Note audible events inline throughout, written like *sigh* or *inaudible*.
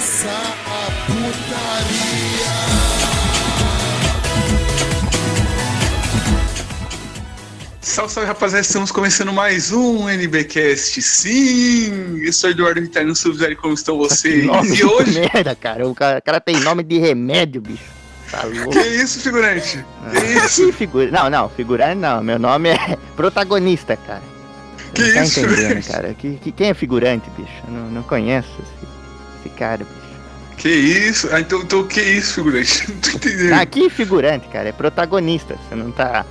começar a putaria. Salve, salve rapaziada, estamos começando mais um NBcast. Sim, eu sou Eduardo Vitalino Subzero, como estão vocês? E hoje. merda, cara. O cara, o cara tem nome de remédio, bicho. Tá. Que isso, figurante? Que isso? Que figura... Não, não, figurante não. Meu nome é protagonista, cara. Que não tá isso, entendendo, figurante? cara. Que, que- quem é figurante, bicho? Eu não, não conheço esse, esse cara, bicho. Que isso? Ah, então, então que isso, figurante? *laughs* Não tô entendendo. Ah, que figurante, cara? É protagonista. Você não tá.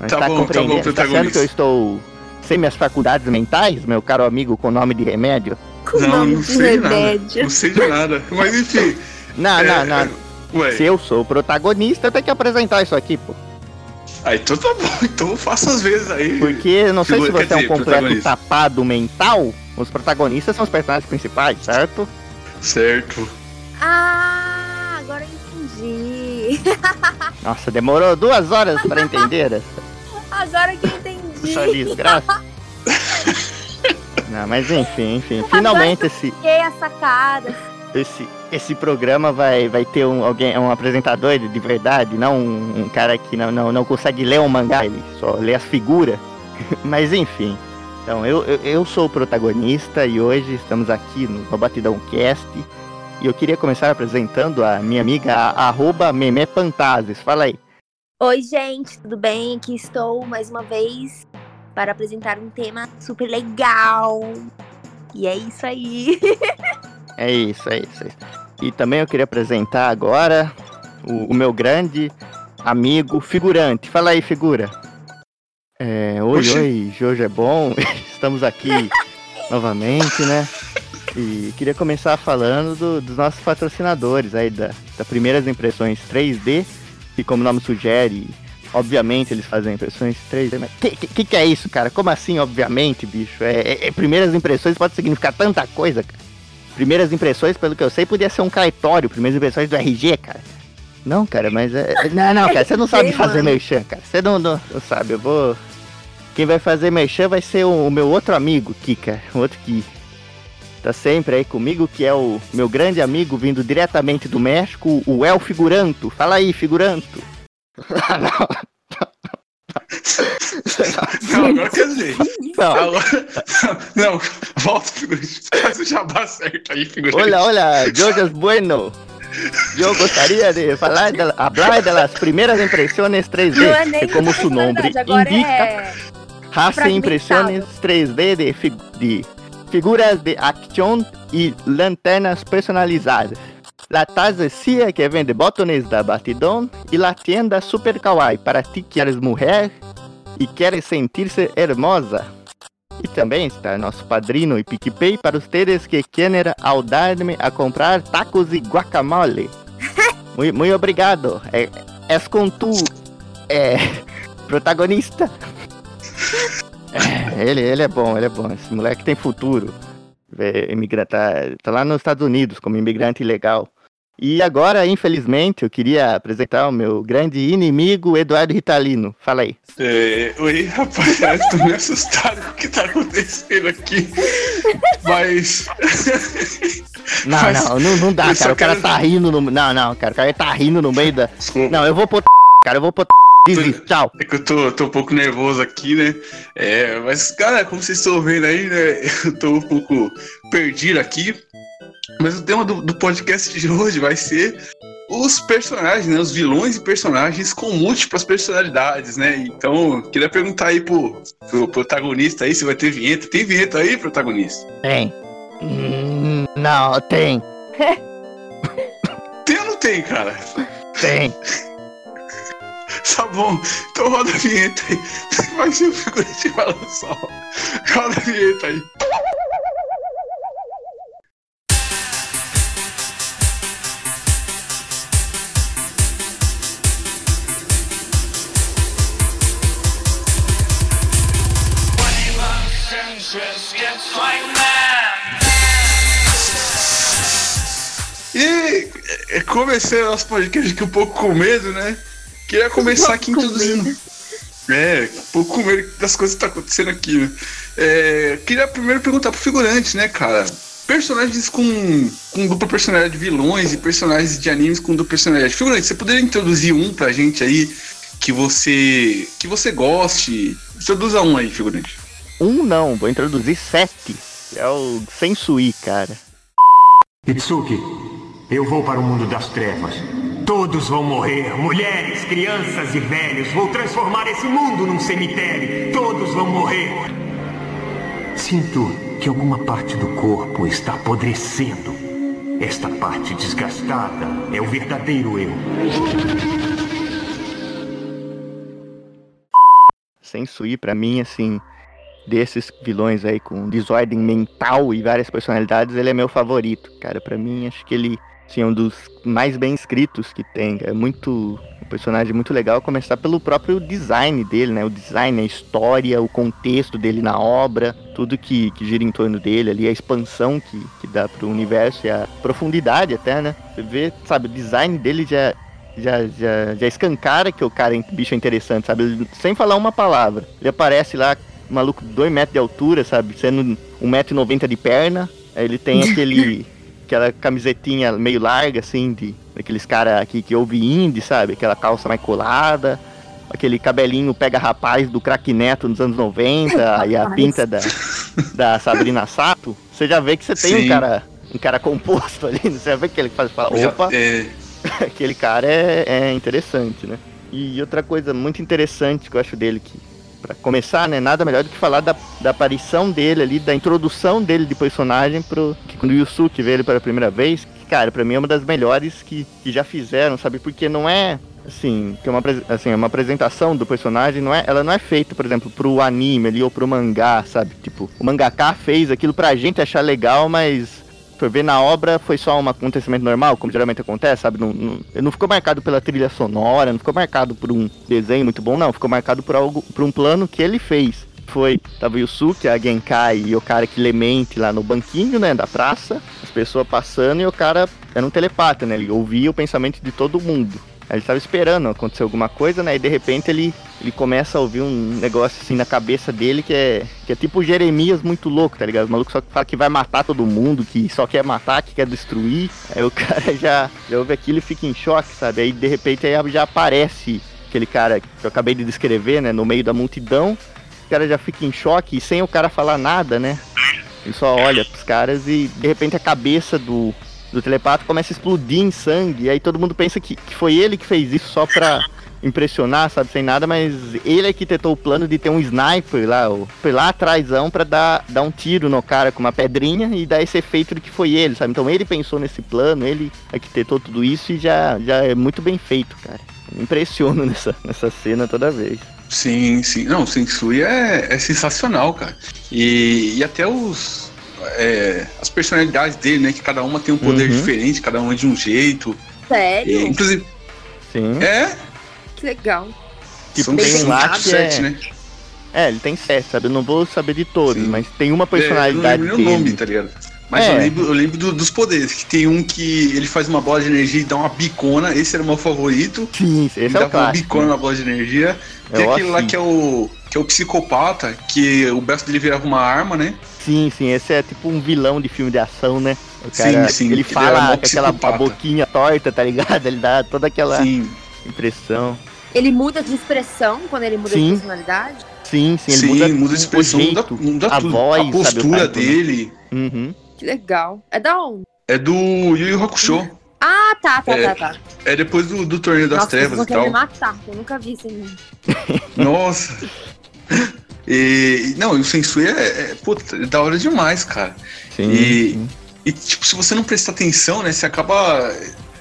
Não Tá está bom, tá bom, Tá achando protagonista. que eu estou sem minhas faculdades mentais, meu caro amigo com nome de remédio? Com não, nome não de sei de nada. remédio. Não sei de nada. Mas enfim. Não, é, não, não. é, Ué, Se eu sou o protagonista, eu tenho que apresentar isso aqui, pô. ah, então tá bom. Então faça as vezes aí. Porque eu não sei se você é um dizer, completo tapado mental. Os protagonistas são os personagens principais, certo? Certo. Ah, agora eu entendi. *laughs* Nossa, demorou duas horas pra entender essa, Agora que eu entendi. essa desgraça. *laughs* Não, mas enfim, enfim. Finalmente esse, a sacada. esse, esse programa vai, vai ter um, alguém, um apresentador de verdade, não um, um cara que não, não, não consegue ler um mangá, ele só lê as figuras. *laughs* Mas enfim. Então, eu, eu, eu sou o protagonista e hoje estamos aqui no, Batidão Cast. E eu queria começar apresentando a minha amiga, a, arroba Memepantazes. Fala aí. Oi, gente, tudo bem? Aqui estou mais uma vez para apresentar um tema super legal. E é isso aí. *laughs* É isso, é isso, é isso. E também eu queria apresentar agora o, o meu grande amigo figurante. Fala aí, figura. É, oi, Oxi. oi, Jojo é bom. *laughs* Estamos aqui novamente, né? E queria começar falando do- dos nossos patrocinadores aí, da, da Primeiras Impressões 3D, que como o nome sugere, obviamente eles fazem impressões 3D, mas que, que, que é isso, cara? Como assim, obviamente, bicho? É, é- é primeiras impressões pode significar tanta coisa, cara. Primeiras impressões, pelo que eu sei, podia ser um cartório, primeiras impressões do RG, cara. Não, cara, mas é. Não, não, cara, você não sabe fazer merchan, cara. Você não, não, não sabe, eu vou. Quem vai fazer merchan vai ser o, o meu outro amigo, Kika. O outro que tá sempre aí comigo, que é o meu grande amigo vindo diretamente do México, o El Figuranto. Fala aí, Figuranto. Ah, não, Não, agora quer dizer. não. Agora. Não, volta, figurante. Faz o jabá certo aí, figurante. Hola, hola, Georges Bueno. Yo gostaria de falar, de, hablar de las primeras impresiones 3D, Não é nem que como personalidade, agora indica, é hace fragmentado. impresiones 3D de, fi- de figuras de acción y lanternas personalizadas. La tazecia que vende botones da Batidão e la tienda Super Kawaii para ti que eres mulher e queres sentir-se hermosa. E também está nosso padrino e PicPay para ustedes que querem ajudar-me a comprar tacos e guacamole. *laughs* Muito, muito obrigado. É, és com tu, é, protagonista. É, ele, ele é bom, ele é bom. Esse moleque tem futuro. É, imigra- tá, tá lá nos Estados Unidos como imigrante ilegal. E agora, infelizmente, eu queria apresentar o meu grande inimigo, Eduardo Ritalino. Fala aí. É, oi, rapaziada, tô meio assustado com o que tá acontecendo aqui. Mas. *laughs* Não, Mas não, não, não dá, eu cara. O cara quero- tá rindo no. Não, não, cara. O cara tá rindo no meio da. Desculpa. Não, eu vou pôr. Cara, eu vou pôr. Desiste, tchau. É que eu tô, tô um pouco nervoso aqui, né? É, mas, cara, como vocês estão vendo aí, né? *laughs* Eu tô um pouco perdido aqui. Mas o tema do, do podcast de hoje vai ser os personagens, né? Os vilões e personagens com múltiplas personalidades, né? Então, queria perguntar aí pro, pro protagonista aí se vai ter vinheta. Tem vinheta aí, protagonista? Tem. Hum, Não, tem. Tem ou não tem, cara? Tem. *laughs* Tá bom, então roda a vinheta aí. Vai ser o figurante falando só. Roda a vinheta aí. Comecei o nosso podcast aqui um pouco com medo, né? Queria começar aqui introduzindo. É, um pouco com medo das coisas que tá acontecendo aqui, né? É, queria primeiro perguntar pro figurante, né, cara? personagens com, com dupla personalidade de vilões e personagens de animes com dupla personalidade. Figurante, você poderia introduzir um pra gente aí que você que você goste? Introduza um aí, figurante. Um não, vou introduzir sete. É o Sensui, cara. Itsuki, eu vou para o mundo das trevas. Todos vão morrer, mulheres, crianças e velhos. Vou transformar esse mundo num cemitério. Todos vão morrer. Sinto que alguma parte do corpo está apodrecendo. Esta parte desgastada é o verdadeiro eu. Sensui, pra mim, assim, desses vilões aí com desordem mental e várias personalidades, ele é meu favorito, cara. Pra mim, acho que ele é um dos mais bem escritos que tem. É muito. Um personagem muito legal, começar pelo próprio design dele, né? O design, a história, o contexto dele na obra, tudo que, que gira em torno dele ali, a expansão que, que dá pro universo e a profundidade até, né? Você vê, sabe, o design dele já, já, já, já escancara que o cara é bicho é interessante, sabe? Ele- sem falar uma palavra. Ele aparece lá, maluco, 2 metros de altura, sabe? Sendo 1,90m de perna. Aí ele tem *laughs* aquele. Aquela camisetinha meio larga, assim, de daqueles caras aqui que ouve indie, sabe? Aquela calça mais colada. Aquele cabelinho pega rapaz do craque Neto nos anos 90 e *laughs* a pinta da, da Sabrina Sato. Você já vê que você tem Sim. um cara um cara composto ali, você já vê que ele faz fala, Já- opa, é, *laughs* aquele cara é, é interessante, né? E outra coisa muito interessante que eu acho dele, que para começar, né, nada melhor do que falar da, da aparição dele ali, da introdução dele de personagem pro que quando o Yusuke vê ele pela primeira vez, que, cara, para mim é uma das melhores que, que já fizeram, sabe? Porque não é assim, que é uma assim, é uma apresentação do personagem, não é, ela não é feita, por exemplo, pro anime ali ou pro mangá, sabe? Tipo, o mangaka fez aquilo pra gente achar legal, mas for ver na obra foi só um acontecimento normal, como geralmente acontece, sabe? Não, não, não ficou marcado pela trilha sonora, não ficou marcado por um desenho muito bom, não. Ficou marcado por algo, por um plano que ele fez. Foi, tava o Yusuke, a Genkai e o cara que lemente lá no banquinho, né, da praça, as pessoas passando e o cara era um telepata, né? Ele ouvia o pensamento de todo mundo. Ele tava esperando acontecer alguma coisa, né? E de repente ele, ele começa a ouvir um negócio assim na cabeça dele que é, que é tipo Jeremias muito louco, tá ligado? O maluco só fala que vai matar todo mundo, que só quer matar, que quer destruir. Aí o *laughs* cara já, já ouve aquilo e fica em choque, sabe? Aí de repente aí já aparece aquele cara que eu acabei de descrever, né? No meio da multidão. O cara já fica em choque e sem o cara falar nada, né? Ele só olha pros caras e de repente a cabeça do, do telepata começa a explodir em sangue. E aí todo mundo pensa que, que foi ele que fez isso só pra impressionar, sabe, sem nada, mas ele arquitetou o plano de ter um sniper lá, foi lá atrásão pra dar, dar um tiro no cara com uma pedrinha e dar esse efeito de que foi ele, sabe? Então ele pensou nesse plano, ele arquitetou tudo isso e já, já é muito bem feito, cara. Me impressiono *laughs* nessa, nessa cena toda vez. Sim, sim. Não, o Sensui é, é sensacional, cara. E, e até os. É, as personalidades dele, né? Que cada uma tem um poder Uhum. diferente, cada uma de um jeito. Sério? inclusive, Sim. é. Que legal. Tipo, são tem um lá tipo que sete, é- né? É, ele tem sete, sabe? Eu não vou saber de todos, Sim. mas tem uma É, personalidade eu não lembro o nome, dele. tá ligado? Mas É. eu lembro, eu lembro do- dos poderes, que tem um que ele faz uma bola de energia e dá uma bicona, esse era o meu favorito. Sim, esse Ele é o dava uma bicona na bola de energia. Tem o aquele lá que é o. que é o psicopata, que o braço dele virava uma arma, né? Sim, sim, esse é tipo um vilão de filme de ação, né? O Sim, cara, sim, ele ele fala mó com aquela boquinha torta, tá ligado? Ele dá toda aquela Sim, impressão. Ele muda de expressão quando ele muda Sim. de personalidade? Sim, sim, ele sim, muda, muda, de expressão, o muda, jeito, muda a tudo. voz, a sabe, postura né? dele Uhum. Que legal. É da onde? é do Yu Yu Hakusho. Ah, tá, tá, É, tá, tá. É depois do, do Torneio das Nossa, Trevas e querer me tal. matar. Eu nunca vi esse anime. *laughs* Nossa. E, e- não, e o Sensui é, é, puta, é da hora demais, cara. Sim, E- sim. E, tipo, se você não prestar atenção, né, você acaba.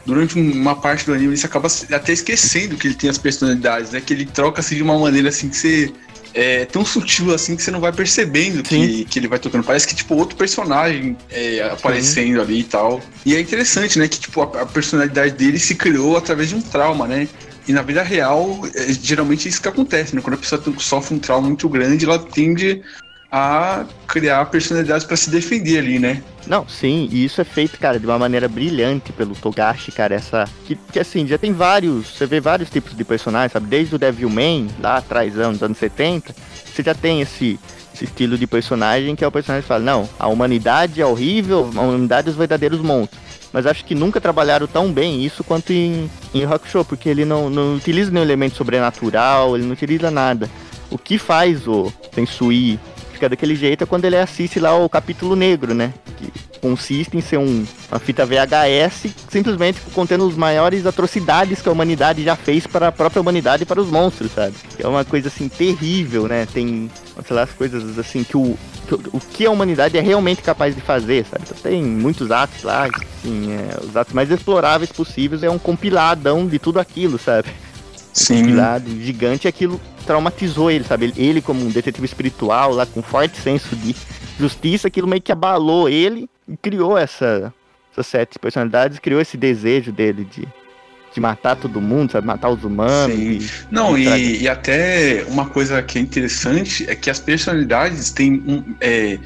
Durante uma parte do anime, você acaba até esquecendo que ele tem as personalidades, né? Que ele troca assim de uma maneira assim que você. É tão sutil assim que você não vai percebendo que, que ele vai tocando. Parece que, tipo, outro personagem é, aparecendo ali e tal. E é interessante, né? Que, tipo, a, a personalidade dele se criou através de um trauma, né? E na vida real, é, geralmente é isso que acontece, né? Quando a pessoa sofre um trauma muito grande, ela tende a criar personalidades para se defender ali, né? Não, sim, e isso é feito, cara, de uma maneira brilhante pelo Togashi, cara, essa... Que, que assim, já tem vários, você vê vários tipos de personagens, sabe? Desde o Devilman, lá atrás, anos, anos 70, você já tem esse, esse estilo de personagem que é o personagem que fala, não, a humanidade é horrível, a humanidade é os verdadeiros monstros. Mas acho que nunca trabalharam tão bem isso quanto em, em Rock Show, porque ele não, não utiliza nenhum elemento sobrenatural, ele não utiliza nada. O que faz o Sensui daquele jeito é quando ele assiste lá o capítulo negro, né? Que consiste em ser um, uma fita VHS simplesmente contendo as maiores atrocidades que a humanidade já fez para a própria humanidade e para os monstros, sabe? É uma coisa assim terrível, né? Tem, sei lá, as coisas assim que o, que, o que a humanidade é realmente capaz de fazer, sabe? Então, tem muitos atos lá, assim, é, os atos mais exploráveis possíveis é um compiladão de tudo aquilo, sabe? Sim. compilado gigante, aquilo traumatizou ele, sabe? Ele, ele, como um detetive espiritual, lá com forte senso de justiça, aquilo meio que abalou ele e criou essa, essas sete personalidades, criou esse desejo dele de, de matar todo mundo, sabe? Matar os humanos. Sim. E, Não, e e, e até uma coisa que é interessante é que as personalidades têm um. é,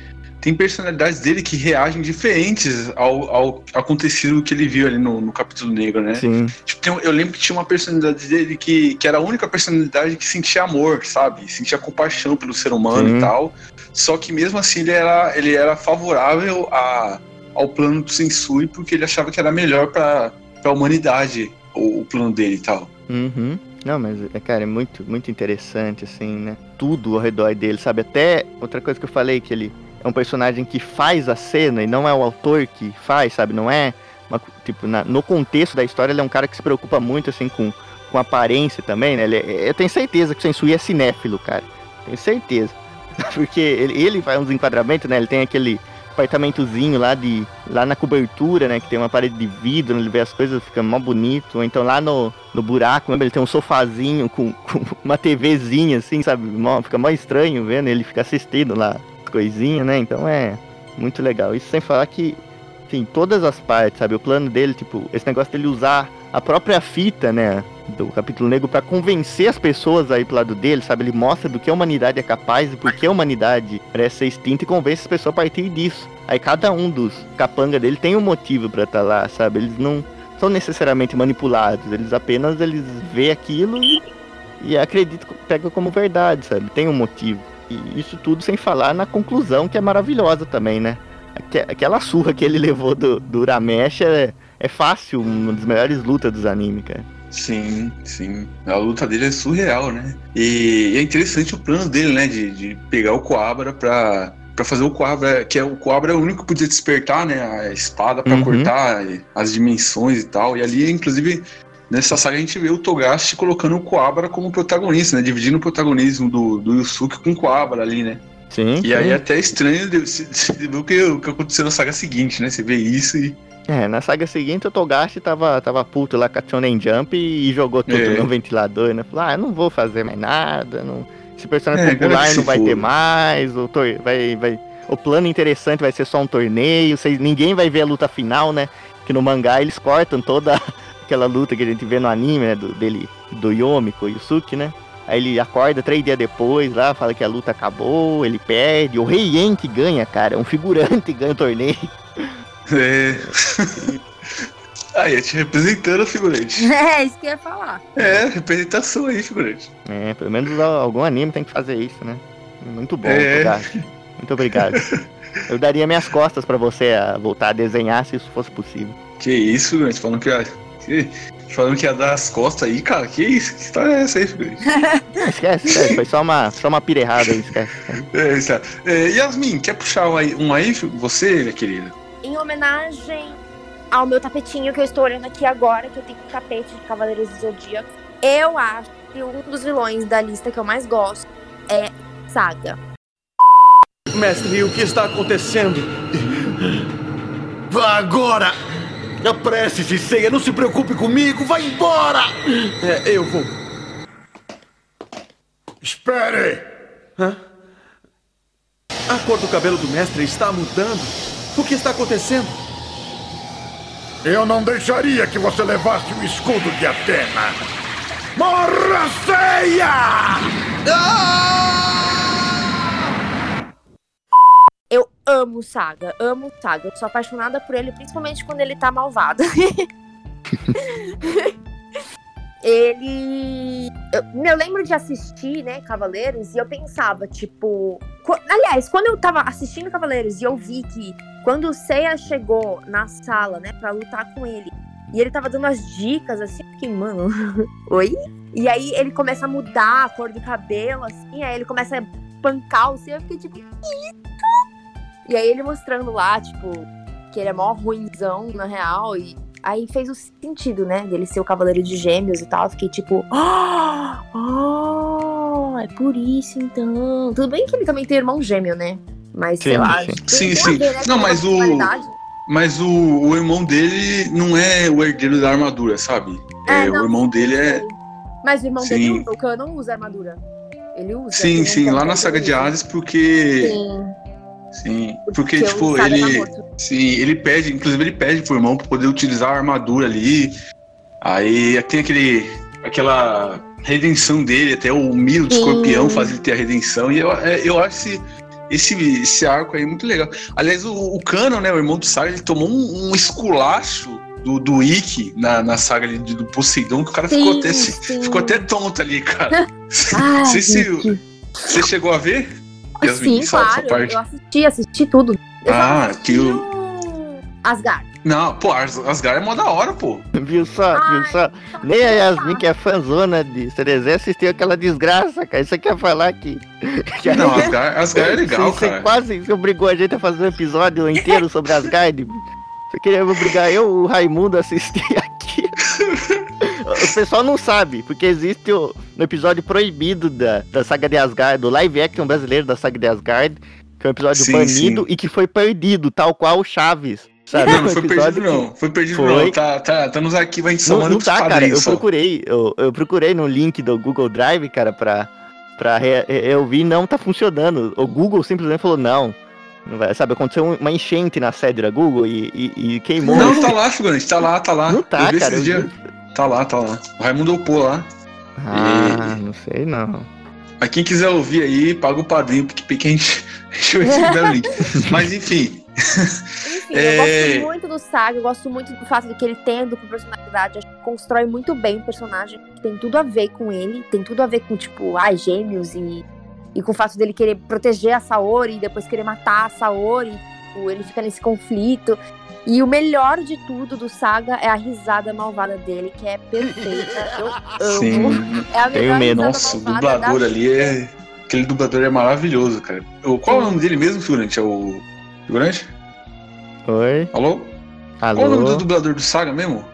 tem personalidades dele que reagem diferentes ao, ao acontecido que ele viu ali no, no capítulo negro, né? Sim, Tipo, tem eu lembro que tinha uma personalidade dele que, que era a única personalidade que sentia amor, sabe? Sentia compaixão pelo ser humano Sim. e tal. Só que mesmo assim ele era, ele era favorável a, ao plano do Sensui porque ele achava que era melhor pra, pra humanidade o, o plano dele e tal. Uhum. Não, mas, é, cara, é muito, muito interessante, assim, né? Tudo ao redor dele, sabe? Até outra coisa que eu falei, que ele é um personagem que faz a cena e não é o autor que faz, sabe? Não é. uma tipo, na- no contexto da história, ele é um cara que se preocupa muito, assim, com, com aparência também, né? Ele é- eu tenho certeza que o Sensui é cinéfilo, cara. Tenho certeza. *laughs* Porque ele, ele faz uns enquadramentos, né? Ele tem aquele apartamentozinho lá de lá na cobertura, né, que tem uma parede de vidro, ele vê as coisas, fica mó bonito. Ou então lá no, no buraco, lembra? ele tem um sofazinho com, *laughs* com uma TVzinha assim, sabe? Mó- fica mó estranho vendo ele fica assistindo lá as coisinhas, né? Então é muito legal. Isso sem falar que enfim, todas as partes, sabe? O plano dele, tipo, esse negócio dele usar a própria fita, né? Do capítulo negro pra convencer as pessoas aí pro lado dele, sabe? Ele mostra do que a humanidade é capaz e por que a humanidade parece ser extinta e convence as pessoas a partir disso. Aí cada um dos capanga dele tem um motivo pra estar lá, sabe? Eles não são necessariamente manipulados, eles apenas eles vê aquilo e, e acreditam, pega como verdade, sabe? Tem um motivo. E isso tudo sem falar na conclusão que é maravilhosa também, né? Aque- Aquela surra que ele levou do, do Uramesh é, é fácil, uma das melhores lutas dos animes, cara. Sim, sim. A luta dele é surreal, né? E é interessante o plano dele, né? De, de pegar o Coabra pra, pra fazer o Coabra, que é o Coabra é o único que podia despertar, né? A espada pra Uhum. cortar as dimensões e tal. E ali, inclusive, nessa saga a gente vê o Togashi colocando o Coabra como protagonista, né? Dividindo o protagonismo do, do Yusuke com o Coabra ali, né? Sim. E aí sim. é até estranho de- se *laughs* ver o que, o que aconteceu na saga seguinte, né? Você vê isso e. É, na saga seguinte o Togashi tava, tava puto lá com a Shonen Jump e, jogou tudo É. no ventilador, né? Falou, ah, eu não vou fazer mais nada, não... esse personagem É, popular não vai ter foda. mais, o, tor... vai, vai... o plano interessante vai ser só um torneio, vocês... ninguém vai ver a luta final, né? Que no mangá eles cortam toda aquela luta que a gente vê no anime, né? Do, dele, do Yomi com o Yusuke, né? Aí ele acorda três dias depois lá, fala que a luta acabou, ele perde. O Rei Yen que ganha, cara. É um figurante ganha o torneio. *laughs* É. aí, é te representando, figurante. *laughs* É, isso que eu ia falar. É, representação aí, figurante. É, pelo menos al- algum anime tem que fazer isso, né? Muito bom, É. Muito obrigado. *laughs* Eu daria minhas costas pra você a voltar a desenhar se isso fosse possível. Que isso, figurante? Falando que ia. Que- *laughs* Falando que ia dar as costas aí, cara. Que isso? Que história é essa aí, esquece, esquece. Foi só uma, só uma pira errada aí, esquece. É, isso aí. É, Yasmin, quer puxar um aí, um aí, você, minha querida? Em homenagem ao meu tapetinho que eu estou olhando aqui agora, que eu tenho um tapete de Cavaleiros do Zodíaco, eu acho que um dos vilões da lista que eu mais gosto é Saga. Mestre, o que está acontecendo? Vá agora! Apresse-se, Ceia, não se preocupe comigo, vá embora! É, eu vou. Espere! A cor do cabelo do mestre está mudando. O que está acontecendo? Eu não deixaria que você levasse o escudo de Atena! Morra, Ceia! Amo Saga, amo Saga. Eu sou apaixonada por ele, principalmente quando ele tá malvado. *laughs* ele. Eu, eu lembro de assistir, né, Cavaleiros, e eu pensava, tipo. qu- Aliás, quando eu tava assistindo Cavaleiros e eu vi que quando o Seiya chegou na sala, né, pra lutar com ele, e ele tava dando as dicas, assim, fiquei, mano, *laughs* oi? E aí ele começa a mudar a cor do cabelo, assim, aí ele começa a pancar o Seiya, eu fiquei tipo, que? E aí ele mostrando lá, tipo, que ele é mó ruimzão, na real, e aí fez o sentido, né, dele ser o Cavaleiro de Gêmeos e tal, eu fiquei tipo, ah, ah, é por isso então. Tudo bem que ele também tem irmão gêmeo, né? Mas sei Sim, lá. sim. Sim, ver, né, Não, mas o-. Mas o, o irmão dele não é o herdeiro da armadura, sabe? É, É, não, o irmão dele é. Mas o irmão Sim. dele usa, o Khan não usa armadura. Ele usa. Sim, sim, lá na que saga de. Hades, porque. Sim, Sim. Porque, porque tipo, ele. Sim, ele pede, inclusive ele pede pro irmão pra poder utilizar a armadura ali. Aí tem aquele. aquela redenção dele, até o Milo de escorpião faz ele ter a redenção. E eu, é, eu acho esse, esse, esse arco aí muito legal. Aliás, o, o Canon, né, o irmão do Saga, ele tomou um, um esculacho do, do Ikki na, na saga ali do Poseidon, que o cara ficou Sim, até, sim. ficou até tonto ali, cara. *laughs* Ah, Não sei se você chegou a ver? Yasmin, Sim, essa- essa claro. parte? Eu assisti, assisti tudo. Eu Ah, assisti que o- Asgard. Não, pô, As- Asgard é mó da hora, pô. Viu só, viu Ai, só? Nem a Yasmin, que é fãzona de Cerezé, assistiu aquela desgraça, cara. Isso quer falar que. que Não, Asgard, Asgard é *laughs* legal, você, você cara. quase você obrigou a gente a fazer um episódio inteiro sobre Asgard. *laughs* Você queria obrigar eu, o Raimundo, a assistir *laughs* aqui. O pessoal não sabe, porque existe o um episódio proibido da, da saga de Asgard, do live action brasileiro da saga de Asgard, que é um episódio Sim, banido sim. e que foi perdido, tal qual o Chaves. Sabe? Não, não foi perdido, não. Foi perdido, Foi. não. Tá, tá, tá nos arquivos, a gente só Não, não tá, cara. Eu só. procurei, eu, eu procurei no link do Google Drive, cara, pra, pra re- eu vi não tá funcionando. O Google simplesmente falou não. Não vai, sabe, aconteceu uma enchente na sede da Google e, e- e queimou. Não, tá lá, figurante. Tá lá, tá lá. Não tá, eu cara. Eu Tá lá, tá lá. O Raimundo upou lá. Ah, não sei não. Mas quem quiser ouvir aí, paga o padrinho, porque que a gente, a gente vai receber o link. *laughs* Mas enfim. Enfim, É. eu gosto muito do Saga, eu gosto muito do fato de que ele tem a dupla personalidade. Acho que constrói muito bem o personagem. Tem tudo a ver com ele. Tem tudo a ver com, tipo, ai, gêmeos e, e com o fato dele querer proteger a Saori e depois querer matar a Saori. Tipo, ele fica nesse conflito. E o melhor de tudo do Saga é a risada malvada dele, que é perfeita. *laughs* Eu amo. Sim. É a Tenho melhor medo. Nossa, o dublador ali é. Aquele dublador é maravilhoso, cara. O- Qual é o nome dele mesmo, figurante? É o. Figurante? Oi? Alô? Qual é o nome do Alô? dublador do Saga mesmo?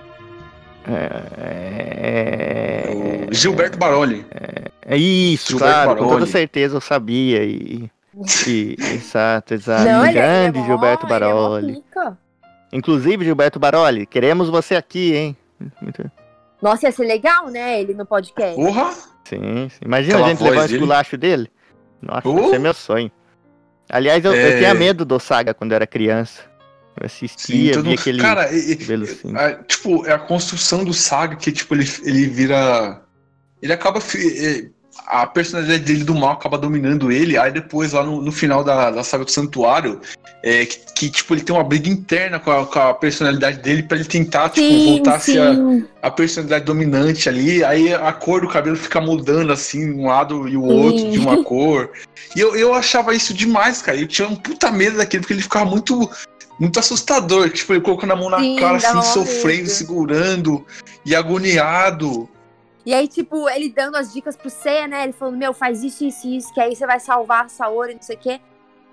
É... É o Gilberto Baroli. é isso, Gilberto claro, com toda Baroli. certeza eu sabia. E, e- *laughs* exato, exato. Não, é- é Grande mó- Gilberto ele é Baroli. Inclusive, Gilberto Baroli, queremos você aqui, hein? Muito- Nossa, ia ser legal, né? Ele no podcast. Porra! Sim, sim. Imagina Aquela a gente levar o esculacho dele. Nossa, Oh. esse é meu sonho. Aliás, eu, eu É. tinha medo do Saga quando eu era criança. Eu assistia, todo via mundo- aquele Cara, cabelo assim. a- tipo, é a construção do Saga que, tipo, ele, ele vira. Ele acaba. fi- é, A personalidade dele do mal acaba dominando ele. Aí depois, lá no, no final da, da saga do Santuário, é, que, que, tipo, ele tem uma briga interna com a, com a personalidade dele pra ele tentar, tipo, voltar a ser a, sim. personalidade dominante ali, aí a cor do cabelo fica mudando assim, um lado e o Sim. outro de uma *laughs* cor. E eu, eu achava isso demais, cara. Eu tinha um puta medo daquele, porque ele ficava muito, muito assustador. Tipo, ele colocando a mão na Sim, cara, assim, sofrendo, segurando e agoniado. E aí, tipo, ele dando as dicas pro Seiya, né? Ele falando, meu, faz isso, isso, isso, que aí você vai salvar a Saori, não sei o quê.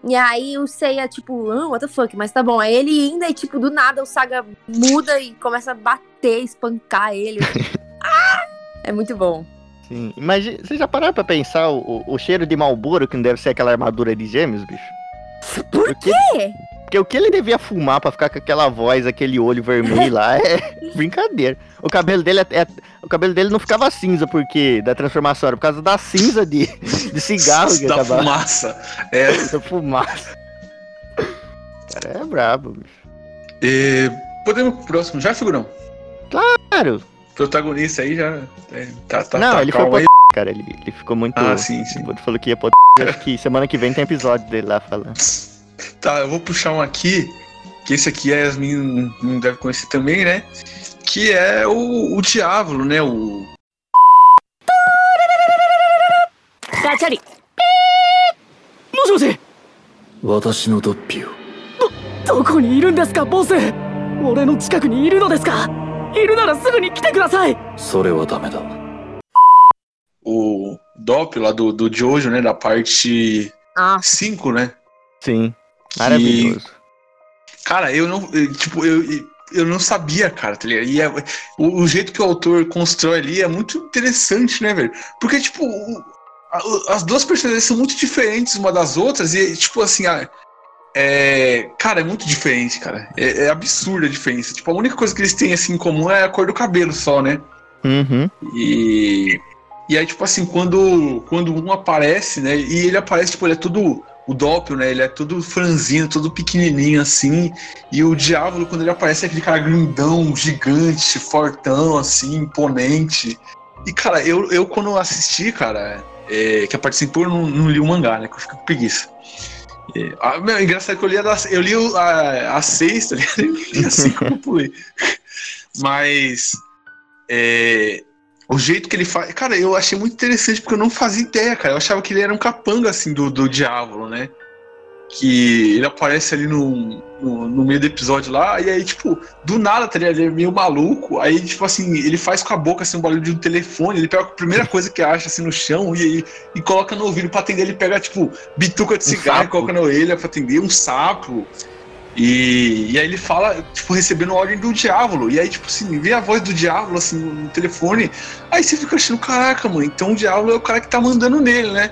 E aí o Seiya, tipo, ah, what the fuck, mas tá bom. Aí ele ainda, e tipo, do nada o Saga muda e começa a bater, espancar ele. *laughs* ah! É muito bom. Sim. Imagina, você já pararam pra pensar o, o- cheiro de Malboro que não deve ser aquela armadura de gêmeos, bicho? Por quê? Porque o que ele devia fumar pra ficar com aquela voz, aquele olho vermelho lá, é *laughs* brincadeira. O cabelo dele é, é- o cabelo dele não ficava cinza porque da transformação, era por causa da cinza de, de cigarro que da acabava fumaça. É, *laughs* da fumaça. Cara, é brabo, bicho. é, podemos pro próximo já, figurão? Claro. Protagonista aí já. é, tá, tá, não, tá ele foi pro aí. *laughs* cara, ele, ele ficou muito. Ah, sim, sim. Ele falou que ia pro. Acho que semana que vem tem episódio dele lá falando. Tá, eu vou puxar um aqui, que esse aqui a Yasmin não deve conhecer também, né? Que é o, o Diabo, né? O. ガチャリピーもしもし私のドッピュどこにいるんですかボス俺の近くにいるのですかいるならすぐに来てくださいそれはダメだ O Dop lá do, do Jojo, né? Da parte Ah, 5, né? Sim. Que- Maravilhoso. Cara, eu não. eu, Tipo, eu, eu não sabia, cara, tá ligado? E é- o, o jeito que o autor constrói ali é muito interessante, né, velho? Porque, tipo, o- a- as duas personagens são muito diferentes uma das outras e, tipo, assim, a- é. Cara, é muito diferente, cara. É, é absurda a diferença. Tipo, a única coisa que eles têm, assim, em comum é a cor do cabelo só, né? Uhum. E, e aí, tipo assim, quando, quando um aparece, né? E ele aparece, tipo, ele é tudo. O Doppio, né? Ele é todo franzino, todo pequenininho assim. E o Diabo, quando ele aparece, é aquele cara grandão, gigante, fortão, assim, imponente. E, cara, eu, eu quando assisti, cara, é, que a 5 eu não, não li o mangá, né? Que eu fico com preguiça. É, ah, meu, engraçado que eu li a, eu li a, a 6, tá li *laughs* a 5 que eu pulei. Mas. É, o jeito que ele faz. Cara, eu achei muito interessante porque eu não fazia ideia, cara. Eu achava que ele era um capanga, assim, do, do Diabo, né? Que ele aparece ali no, no, no meio do episódio lá, e aí, tipo, do nada, tá ligado? Ele é meio maluco. Aí, tipo assim, ele faz com a boca assim, um barulho de um telefone, ele pega a primeira coisa que acha assim no chão e, e, e coloca no ouvido pra atender. Ele pega, tipo, bituca de cigarro e sapo. coloca na orelha pra atender, um sapo. E, e aí ele fala, tipo, recebendo ordem do diabo. E aí, tipo assim, vê a voz do diabo assim no, telefone. Aí você fica achando, caraca, mano, então o diabo é o cara que tá mandando nele, né?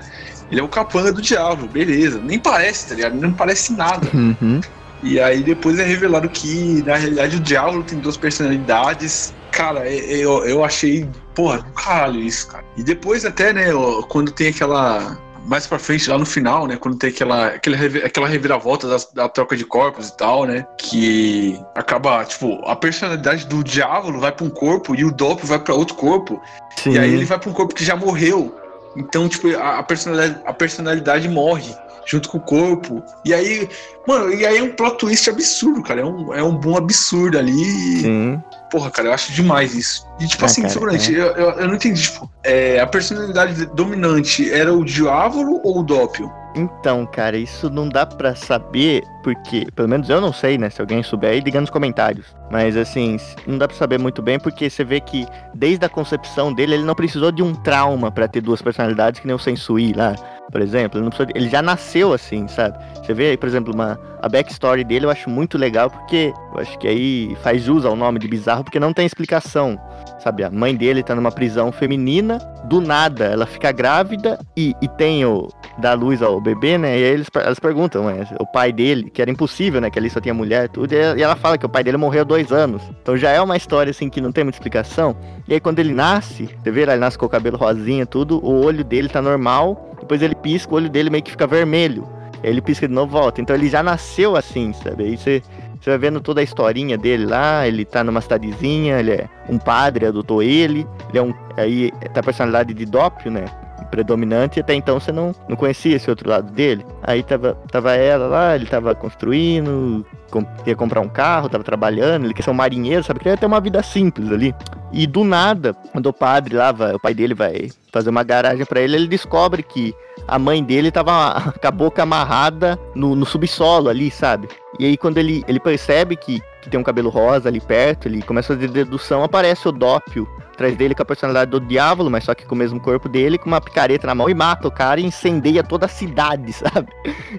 Ele é o capanga do diabo, beleza. Nem parece, tá ligado? Não parece nada. Uhum. E aí depois é revelado que, na realidade, o diabo tem duas personalidades. Cara, é- é- eu, eu achei, porra, do caralho isso, cara. E depois até, né, quando tem aquela. Mais pra frente, lá no final, né? Quando tem aquela, aquela, aquela reviravolta das- da, troca de corpos e tal, né? Que acaba, tipo, a personalidade do diabo vai pra um corpo e o doppio vai pra outro corpo. Sim. E aí ele vai pra um corpo que já morreu. Então, tipo, a, a personalidade, a personalidade morre junto com o corpo. E aí, mano, e aí é um plot twist absurdo, cara. É um, é um bom absurdo ali. Sim. Porra, cara, eu acho demais isso. E, tipo Ah, assim, cara, figurante, eu, eu, eu não entendi, tipo, é, a personalidade dominante era o diabo ou o Doppio? Então, cara, isso não dá pra saber, porque, pelo menos eu não sei, né? Se alguém souber aí, diga nos comentários. Mas, assim, não dá pra saber muito bem, porque você vê que, desde a concepção dele, ele não precisou de um trauma pra ter duas personalidades, que nem o Sensui lá, por exemplo. Ele, de- ele já nasceu assim, sabe? Você vê aí, por exemplo, uma, a backstory dele eu acho muito legal, porque eu acho que aí faz jus ao nome de bizarro, porque não tem explicação. Sabe, a mãe dele tá numa prisão feminina, do nada ela fica grávida e, e tem o, dá luz ao bebê, né? E aí eles, elas perguntam, né? O pai dele, que era impossível, né? Que ali só tinha mulher e tudo. E ela fala que o pai dele morreu há dois anos. Então já é uma história, assim, que não tem muita explicação. E aí quando ele nasce, você vê, ele nasce com o cabelo rosinha tudo, o olho dele tá normal. Depois ele pisca, o olho dele meio que fica vermelho. Ele pisca de novo volta. Então ele já nasceu assim, sabe? Aí você. Você vai vendo toda a historinha dele lá, ele tá numa cidadezinha, ele é um padre, adotou ele, ele é um. Aí tá a personalidade de Dópio, né? Predominante, e até então você não, não conhecia esse outro lado dele. Aí tava, tava ela lá, ele tava construindo, com, ia comprar um carro, tava trabalhando, ele quer ser um marinheiro, sabe? Queria ter uma vida simples ali. E do nada, quando o padre lá, vai, o pai dele vai fazer uma garagem pra ele, ele descobre que a mãe dele tava *laughs* com a boca amarrada no, no subsolo ali, sabe? E aí quando ele, ele percebe que, que tem um cabelo rosa ali perto, ele começa a fazer dedução, aparece o Dópio atrás dele com a personalidade do diabo, mas só que com o mesmo corpo dele, com uma picareta na mão e mata o cara e incendeia toda a cidade, *laughs* sabe?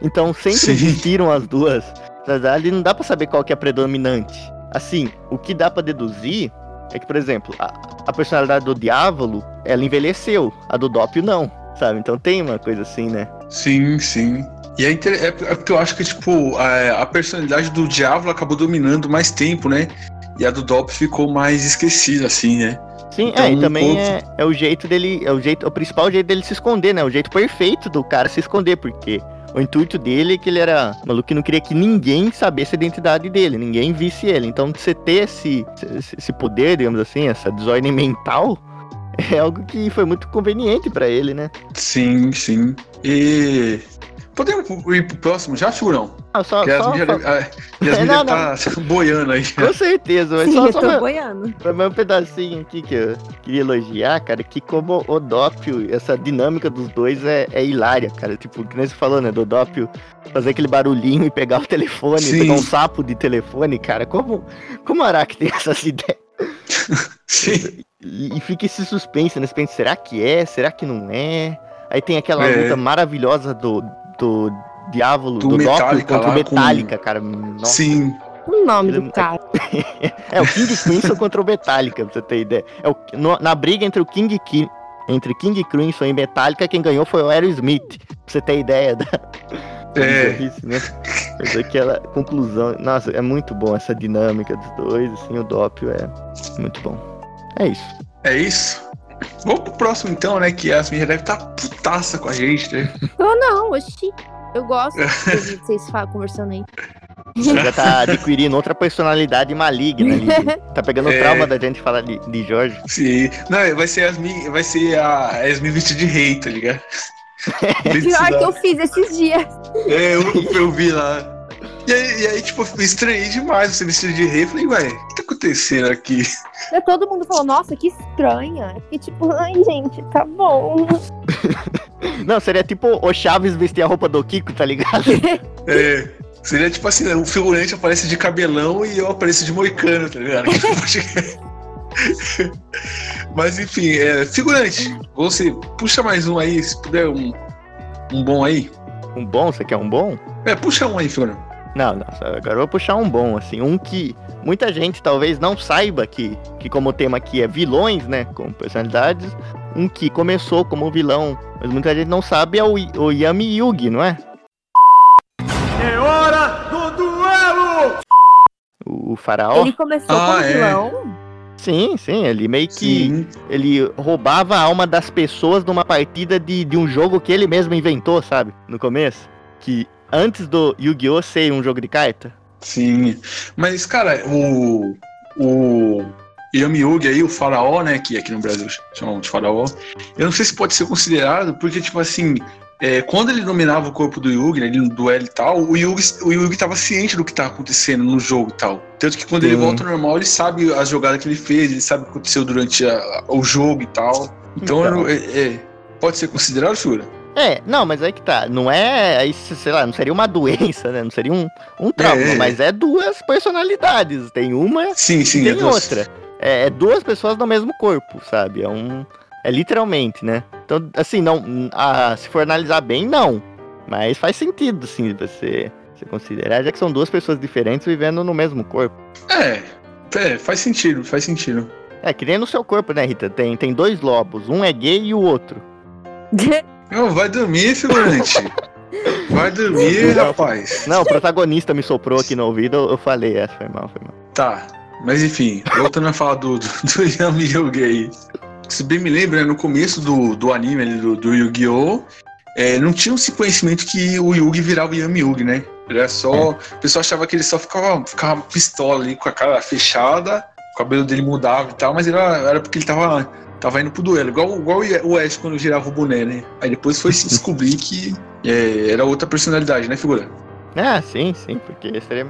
Então sempre Sim. existiram as duas. Ali não dá pra saber qual que é a predominante. Assim, o que dá pra deduzir é que, por exemplo, a, a personalidade do diabo, ela envelheceu, a do Dópio não, sabe? Então tem uma coisa assim, né? Sim, sim. E é, inter... é porque eu acho que, tipo, a, a personalidade do Diabo acabou dominando mais tempo, né? E a do Doppio ficou mais esquecida, assim, né? Sim, Então, é, e também ponto- é, é o jeito dele, é o jeito, o principal jeito dele se esconder, né? O jeito perfeito do cara se esconder, porque o intuito dele é que ele era um maluco que não queria que ninguém sabesse a identidade dele, ninguém visse ele. Então você ter esse, esse, esse poder, digamos assim, essa desordem mental, *laughs* é algo que foi muito conveniente pra ele, né? Sim, sim. E. podemos ir pro próximo já, Figurão? Não, só, Que só Yasmin já fa- deve, a Yasmin *laughs* Não, tá boiando aí. Com certeza, mas Sim, só, eu só tô boiando. Pra mais um pedacinho aqui que eu queria elogiar, cara, que como o Dópio, essa dinâmica dos dois é, é hilária, cara. Tipo, que nem você falou, né? Do Dópio fazer aquele barulhinho e pegar o telefone, Sim. pegar um sapo de telefone, cara. Como, como Araki tem *laughs* essas ideias? Sim. E, e fica esse suspense, né? Você pensa, será que é? Será que não é? Aí tem aquela É. luta maravilhosa do, do Diávolo, Do do, Dópio Metallica contra o lá com- Metallica, cara. Nossa. Sim. O nome Ele- do cara. *laughs* É o King Crimson contra o Metallica, pra você ter ideia. É o, no- na briga entre o King Ki- entre King Crimson e Metallica, quem ganhou foi o Aerosmith. Pra você ter ideia da É. bizarrice, né? Mas aquela conclusão. Nossa, é muito bom essa dinâmica dos dois, assim, o Doppio é muito bom. É isso. É isso. Vamos pro próximo então, né? Que a Yasmin já deve estar putaça com a gente, né? *laughs* Eu não, oxi. Eu gosto de *laughs* vocês falam, conversando aí. Você já tá adquirindo outra personalidade maligna ali. *laughs* Tá pegando o É. trauma da gente falar de, de Jorge. Sim. Não, vai ser a Yasmin, vai ser a Yasmin vestida de rei, tá ligado? Pior que eu fiz esses dias. É, eu, eu vi lá. E aí, e aí, tipo, eu estranhei demais você vestido de rei. Falei, ué, o que tá acontecendo aqui? Daí Todo mundo falou, nossa, que estranha. E tipo, ai, gente, tá bom. *laughs* Não, seria tipo o Chaves vestir a roupa do Kiko, tá ligado? *laughs* É. Seria tipo assim, o figurante aparece de cabelão e eu apareço de moicano, tá ligado? *laughs* Mas enfim, é, figurante, você puxa mais um aí, se puder um, um bom aí. Um bom, você quer um bom? É, puxa um aí, figurante. Não, não, agora eu vou puxar um bom, assim, um que muita gente talvez não saiba que, que como o tema aqui é vilões, né, como personalidades, um que começou como vilão, mas muita gente não sabe é o, o Yami Yugi, não é? É hora do duelo! O, o faraó. Ele começou Ah, como é. vilão. Sim, sim, ele meio que Sim. ele roubava a alma das pessoas numa partida de, de um jogo que ele mesmo inventou, sabe? No começo. Que antes do Yu-Gi-Oh! ser um jogo de carta. Sim. Mas, cara, o. O. Yami Yugi aí, o faraó, né? Que aqui no Brasil chamam de faraó. Eu não sei se pode ser considerado, porque, tipo assim. é, quando ele dominava o corpo do Yugi, né, ele no duelo e tal, o Yugi, o Yugi tava ciente do que tava acontecendo no jogo e tal. Tanto que quando ele Sim. volta ao normal, ele sabe as jogadas que ele fez, ele sabe o que aconteceu durante a- o jogo e tal. Então, Então. é- é- pode ser considerado, Fura? É, não, mas aí que tá. Não é. Aí, sei lá, não seria uma doença, né? Não seria um, um trauma, É. mas é duas personalidades. Tem uma Sim, e sim. tem é duas- outra. É, é duas pessoas no mesmo corpo, sabe? É um. É literalmente, né? Então, assim, não. ah, se for analisar bem, não. Mas faz sentido, assim, você, você considerar, já que são duas pessoas diferentes vivendo no mesmo corpo. É, é, faz sentido, faz sentido. É, que nem no seu corpo, né, Rita? Tem, tem dois lobos, um é gay e o outro. *laughs* Não, vai dormir, figurante. Vai dormir, rapaz. Não, o protagonista me soprou aqui no ouvido, eu, falei, essa foi mal, foi mal. Tá, mas enfim, voltando a falar do, do, do *laughs* Yami aí. Se bem me lembra, né, no começo do, do anime ali, do, do Yu-Gi-Oh! é, não tinha esse conhecimento que o Yugi virava o Yami Yugi, né? Era só. O pessoal achava que ele só ficava, ficava pistola ali com a cara fechada, o cabelo dele mudava e tal, mas era, era porque ele tava, tava indo pro duelo, igual, igual o Ash quando girava o boné, né? Aí depois foi se descobrir que é, era outra personalidade, né, figura? Ah, sim, sim, porque seria.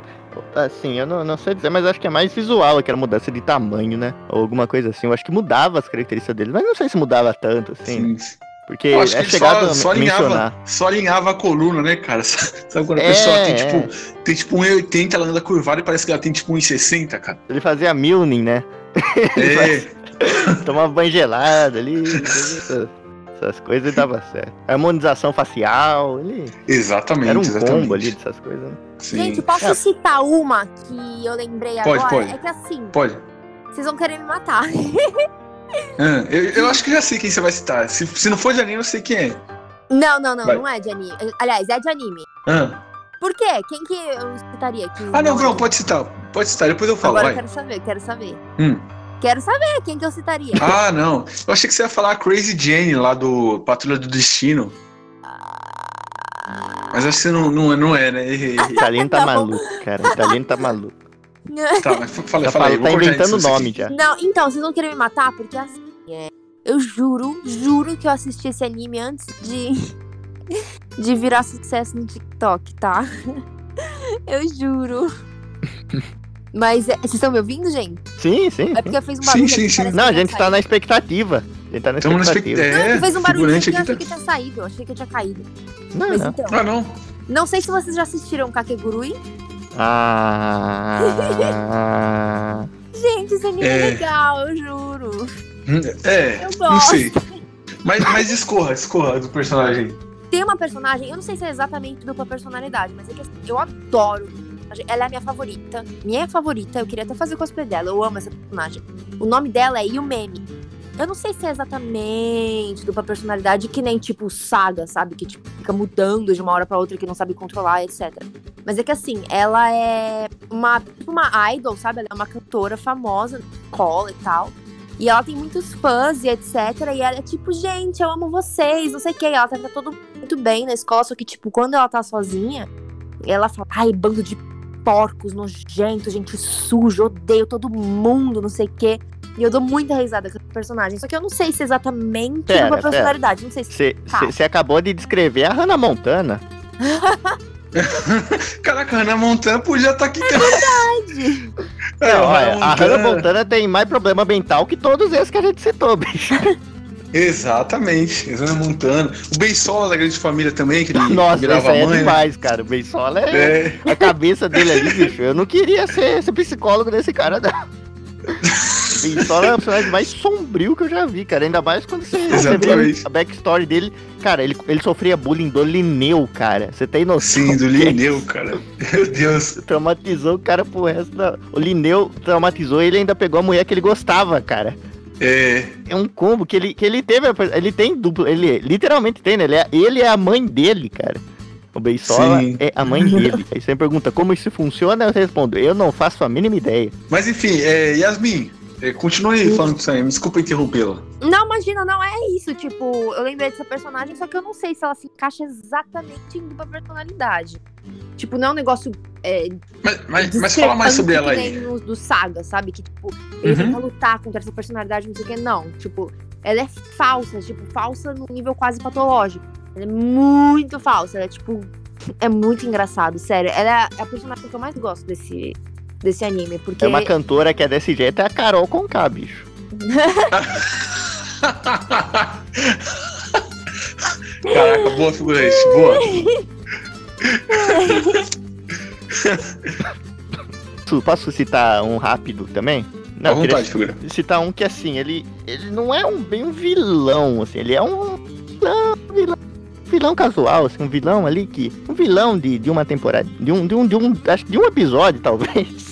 Assim, eu não, não sei dizer, mas acho que é mais visual aquela mudança de tamanho, né? Ou alguma coisa assim. Eu acho que mudava as características dele, mas não sei se mudava tanto, assim. Sim. Porque Eu acho é chegado só, só, mencionar. alinhava, só alinhava a coluna, né, cara? *laughs* Sabe quando a É, pessoa tem, é. tipo, tem tipo 1,80, ela anda curvada e parece que ela tem tipo 1,60, cara. Ele fazia milning, né? *laughs* É, Tomava banho gelado ali. essas, essas coisas e dava certo. Harmonização facial, ele. exatamente, Era um exatamente. combo ali dessas coisas. né? Sim. Gente, posso É. citar uma que eu lembrei Pode, agora? pode. É que assim, Pode. vocês vão querer me matar. *laughs* Ah, eu, eu acho que já sei quem você vai citar. Se, se não for de anime, eu sei quem é. Não, não, não, Vai. não é de anime. Aliás, é de anime. Ah, Por quê? Quem que eu citaria aqui? ah não, não, pode citar. Pode citar, depois eu falo, Agora eu vai. quero saber, quero saber. Hum. Quero saber quem que eu citaria. Ah, não. Eu achei que você ia falar a Crazy Jane lá do Patrulha do Destino. Mas acho que você não, não, é- não é, né? Errei. Italiano tá *laughs* Não. maluco, cara. Italiano tá maluco. *laughs* Tá, mas Tá, aí. fala- tá inventando isso nome já. Não, então, vocês vão querer me matar porque assim, é, eu juro, juro que eu assisti esse anime antes de *laughs* de virar sucesso no TikTok, tá? Eu juro. Mas é, vocês estão me ouvindo, gente? Sim, sim. É porque fez um Sim, barulho. sim, sim. parece Não, a gente tá na expectativa. A gente tá na Estamos na expectativa. Não, É, fez um barulho aqui, eu aqui achei tá... que tinha saído. Eu achei que eu tinha caído. Não, Mas não. então, Ah, não. não sei se vocês já assistiram Kakegurui. Ah. Gente, esse anime é, É. legal, eu juro. É, Eu não gosto. sei. Mas, mas escorra, escorra do personagem. Tem uma personagem, eu não sei se é exatamente dupla personalidade, mas é que assim, eu adoro. Ela é a minha favorita. Minha favorita, eu queria até fazer cosplay dela. Eu amo essa personagem. O nome dela é Yumemi. Eu não sei se é exatamente dupla personalidade, que nem tipo Saga, sabe? Que tipo, fica mudando de uma hora pra outra, que não sabe controlar, etc. Mas é que assim, ela é uma, tipo uma idol, sabe? Ela é uma cantora famosa, escola e tal. E ela tem muitos fãs e etc. E ela é tipo, gente, eu amo vocês, não sei o que. Ela trata todo muito bem na escola, só que, tipo, quando ela tá sozinha, ela fala, ai, bando de porcos, nojento, gente suja, odeio todo mundo, não sei o quê. E eu dou muita risada com essa personagem. Só que eu não sei se é exatamente Pera, uma pera. personalidade. Não sei se. Tá. Você acabou de descrever a Hannah Montana. *laughs* Caraca, a Hannah Montana podia estar aqui também. É, Não, a olha, Hannah a Hannah Montana- Montana tem mais problema mental que todos esses que a gente citou, bicho. *laughs* Exatamente, Hannah Montana. O Beisola da grande família também, que ele *laughs* Nossa, virava isso aí é mãe. né? demais, cara. O Beisola é, É, a cabeça dele ali, bicho. Eu não queria ser, ser psicólogo desse cara, não. *laughs* O Beisola é o personagem mais sombrio que eu já vi, cara. Ainda mais quando você, você vê Exatamente. a backstory dele. Cara, ele, ele sofria bullying do Lineu, cara. Você tem noção? sim, do que Lineu, cara. Meu Deus. *laughs* Traumatizou o cara pro resto da. O Lineu traumatizou ele e ainda pegou a mulher que ele gostava, cara. É, É um combo que ele, que ele teve. Ele tem duplo. Ele literalmente tem, né? Ele é, ele é a mãe dele, cara. O Beisola Sim. é a mãe *laughs* dele. Aí você me pergunta como isso funciona, eu respondo, eu não faço a mínima ideia. mas enfim, é, Yasmin, é, continue falando com isso aí. Me desculpa interrompê-la. Não, imagina, não é isso. Tipo, eu lembrei dessa personagem, só que eu não sei se ela se encaixa exatamente em dupla personalidade. Tipo, não é um negócio. É, Mas, mas, mas fala mais sobre ela aí. no- do Saga, sabe? Que, tipo, ele Uhum. tenta lutar contra essa personalidade, não sei o que. Não, tipo, ela é falsa, tipo, falsa num nível quase patológico. Ela é muito falsa, ela é, tipo, é muito engraçado, sério. Ela é a personagem que eu mais gosto desse, desse anime, porque... É uma cantora que é desse jeito, é a Carol Conká, bicho. *laughs* Caraca, boa figurante, boa. Posso- Posso citar um rápido também? Não, vontade, figura. citar um que assim, ele, ele não é um bem um vilão, assim, ele é um vilão, vilão, vilão casual, assim, um vilão ali que. Um vilão de, de uma temporada. De um, de um, de um. Acho que de um episódio, talvez.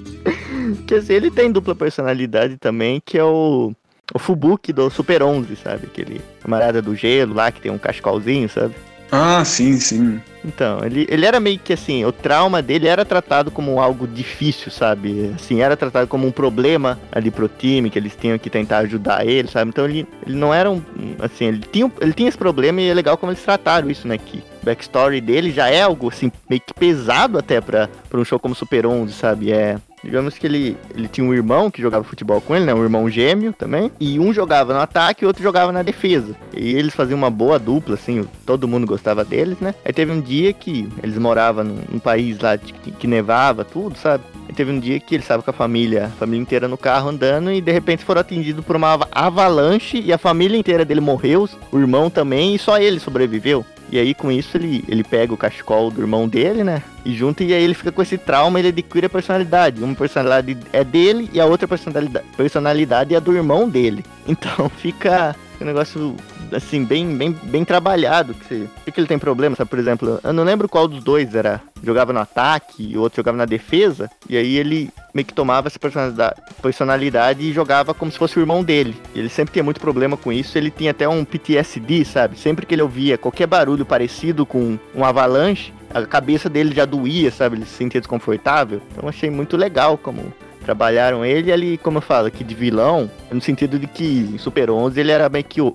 *laughs* que assim, ele tem dupla personalidade também, que é o. O Fubuki do Super 11, sabe? Aquele camarada do gelo lá que tem um cascalzinho, sabe? Ah, sim, sim. Então, ele, ele era meio que assim, o trauma dele era tratado como algo difícil, sabe? Assim, era tratado como um problema ali pro time, que eles tinham que tentar ajudar ele, sabe? Então ele, ele não era um. Assim, ele tinha, ele tinha esse problema e é legal como eles trataram isso, né? Que o backstory dele já é algo, assim, meio que pesado até pra, pra um show como Super 11, sabe? É. Digamos que ele, ele tinha um irmão que jogava futebol com ele, né? Um irmão gêmeo também. E um jogava no ataque e o outro jogava na defesa. E eles faziam uma boa dupla, assim, todo mundo gostava deles, né? Aí teve um dia que eles moravam num, num país lá de- que, que nevava, tudo, sabe? Aí teve um dia que eles estavam com a família, a família inteira no carro andando e de repente foram atingidos por uma ava- avalanche e a família inteira dele morreu, o irmão também, e só ele sobreviveu. E aí, com isso, ele, ele pega o cachecol do irmão dele, né? E junto, e aí ele fica com esse trauma, ele adquire a personalidade. Uma personalidade é dele e a outra personalidade, personalidade é do irmão dele. Então *laughs* fica um negócio, assim, bem, bem, bem trabalhado. Que por que ele tem problema, sabe? Por exemplo, eu não lembro qual dos dois era. Jogava no ataque e o outro jogava na defesa. E aí ele meio que tomava essa personalidade, personalidade e jogava como se fosse o irmão dele. Ele sempre tinha muito problema com isso. Ele tinha até um PTSD, sabe? Sempre que ele ouvia qualquer barulho parecido com um avalanche, a cabeça dele já doía, sabe? Ele se sentia desconfortável. Então achei muito legal como trabalharam ele ali, como eu falo, aqui de vilão, no sentido de que em Super 11 ele era meio que um,